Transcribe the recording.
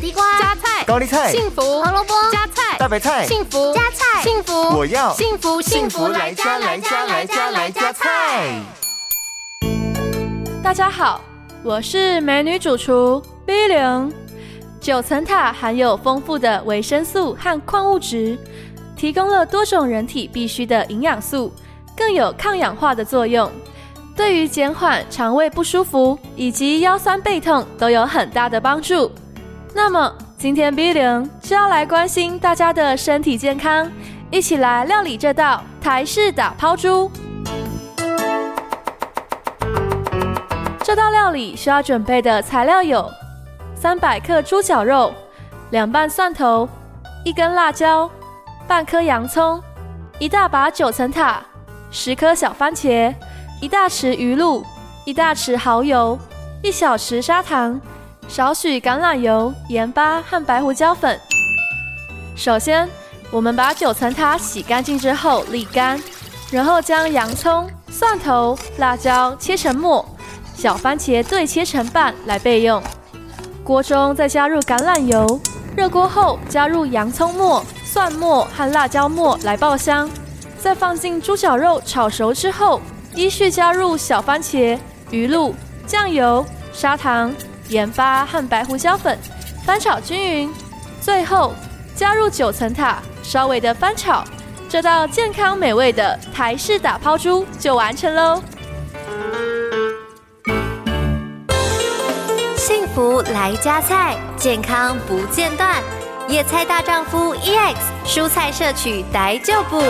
地瓜、加菜、高丽菜、幸福、胡萝卜、加菜、大白菜、幸福、加菜、幸福，我要幸福幸福来加来加来加来加菜。大家好，我是美女主厨 B 零。九层塔含有丰富的维生素和矿物质，提供了多种人体必需的营养素，更有抗氧化的作用，对于减缓肠胃不舒服以及腰酸背痛都有很大的帮助。那么今天 B 零就要来关心大家的身体健康，一起来料理这道台式打抛猪。这道料理需要准备的材料有。三百克猪脚肉，两瓣蒜头，一根辣椒，半颗洋葱，一大把九层塔，十颗小番茄，一大匙鱼露，一大匙蚝油，一小匙砂糖，少许橄榄油、盐巴和白胡椒粉。首先，我们把九层塔洗干净之后沥干，然后将洋葱、蒜头、辣椒切成末，小番茄对切成瓣来备用。锅中再加入橄榄油，热锅后加入洋葱末、蒜末和辣椒末来爆香，再放进猪脚肉炒熟之后，依序加入小番茄、鱼露、酱油、砂糖、盐巴和白胡椒粉，翻炒均匀。最后加入九层塔，稍微的翻炒，这道健康美味的台式打抛猪就完成喽。幸福来加菜，健康不间断。野菜大丈夫 EX，蔬菜摄取逮就补。